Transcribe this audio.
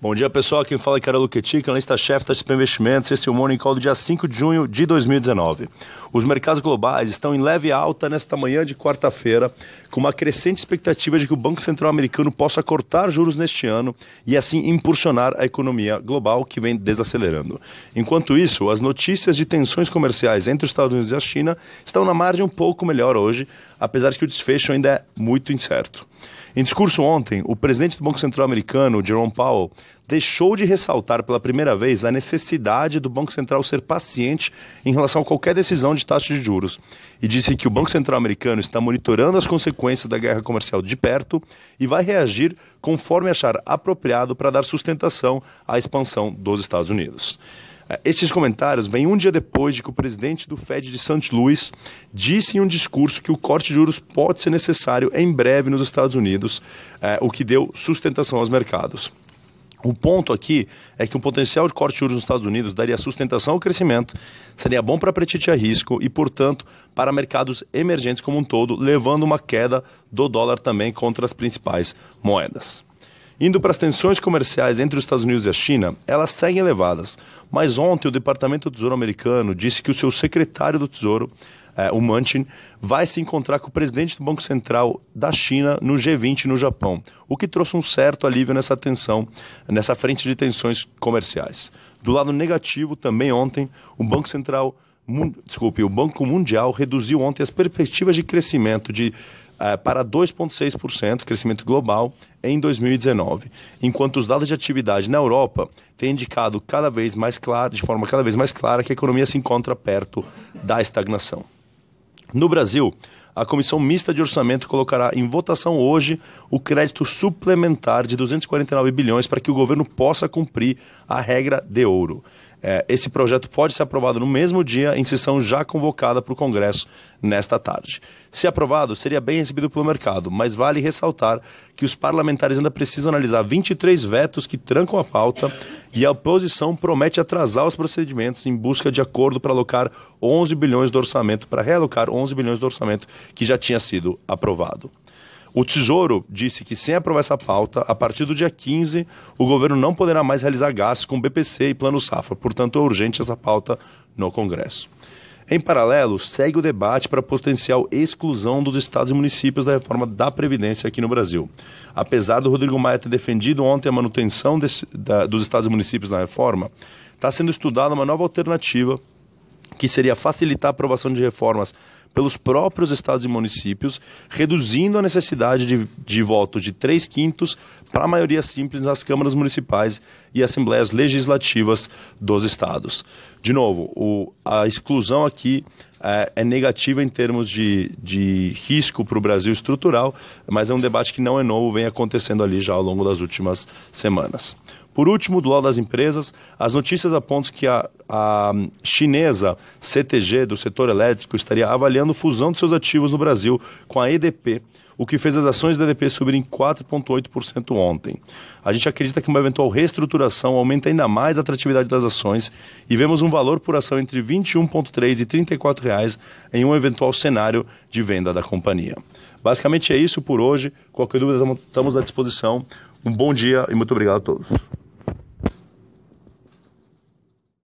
Bom dia, pessoal. Quem fala é Carol Luquetic, analista-chefe da XP Investimentos. Esse é o Morning Call do dia 5 de junho de 2019. Os mercados globais estão em leve alta nesta manhã de quarta-feira, com uma crescente expectativa de que o Banco Central americano possa cortar juros neste ano e assim impulsionar a economia global que vem desacelerando. Enquanto isso, as notícias de tensões comerciais entre os Estados Unidos e a China estão na margem um pouco melhor hoje, apesar de que o desfecho ainda é muito incerto. Em discurso ontem, o presidente do Banco Central americano, Jerome Powell, deixou de ressaltar pela primeira vez a necessidade do Banco Central ser paciente em relação a qualquer decisão de taxa de juros e disse que o Banco Central americano está monitorando as consequências da guerra comercial de perto e vai reagir conforme achar apropriado para dar sustentação à expansão dos Estados Unidos. É, esses comentários vêm um dia depois de que o presidente do Fed de St. Louis disse em um discurso que o corte de juros pode ser necessário em breve nos Estados Unidos, é, o que deu sustentação aos mercados. O ponto aqui é que o potencial de corte de juros nos Estados Unidos daria sustentação ao crescimento, seria bom para apetite a risco e, portanto, para mercados emergentes como um todo, levando uma queda do dólar também contra as principais moedas. Indo para as tensões comerciais entre os Estados Unidos e a China, elas seguem elevadas. Mas ontem o Departamento do Tesouro americano disse que o seu secretário do Tesouro é, o Manchin, vai se encontrar com o presidente do Banco Central da China no G20 no Japão, o que trouxe um certo alívio nessa tensão, nessa frente de tensões comerciais. Do lado negativo, também ontem, o Banco Central, desculpe, o Banco Mundial reduziu ontem as perspectivas de crescimento de Uh, para 2,6% crescimento global em 2019, enquanto os dados de atividade na Europa têm indicado cada vez mais claro, de forma cada vez mais clara que a economia se encontra perto da estagnação. No Brasil, a Comissão Mista de Orçamento colocará em votação hoje o crédito suplementar de 249 bilhões para que o governo possa cumprir a regra de ouro. É, esse projeto pode ser aprovado no mesmo dia, em sessão já convocada para o Congresso nesta tarde. Se aprovado, seria bem recebido pelo mercado, mas vale ressaltar que os parlamentares ainda precisam analisar 23 vetos que trancam a pauta e a oposição promete atrasar os procedimentos em busca de acordo para alocar 11 bilhões do orçamento, para realocar 11 bilhões do orçamento que já tinha sido aprovado. O Tesouro disse que, sem aprovar essa pauta, a partir do dia 15, o governo não poderá mais realizar gastos com BPC e Plano Safra. Portanto, é urgente essa pauta no Congresso. Em paralelo, segue o debate para a potencial exclusão dos estados e municípios da reforma da Previdência aqui no Brasil. Apesar do Rodrigo Maia ter defendido ontem a manutenção desse, da, dos estados e municípios na reforma, está sendo estudada uma nova alternativa que seria facilitar a aprovação de reformas pelos próprios estados e municípios, reduzindo a necessidade de, de voto de três quintos para a maioria simples nas câmaras municipais e assembleias legislativas dos estados. De novo, o, a exclusão aqui é, é, negativa em termos de, de risco para o Brasil estrutural, mas é um debate que não é novo, vem acontecendo ali já ao longo das últimas semanas. Por último, do lado das empresas, as notícias apontam que a, a chinesa CTG, do setor elétrico, estaria avaliando fusão de seus ativos no Brasil com a EDP, o que fez as ações da EDP subirem 4,8% ontem. A gente acredita que uma eventual reestruturação aumenta ainda mais a atratividade das ações e vemos um valor por ação entre R$ 21,3 e 34 reais em um eventual cenário de venda da companhia. Basicamente é isso por hoje. Qualquer dúvida, estamos à disposição. Um bom dia e muito obrigado a todos.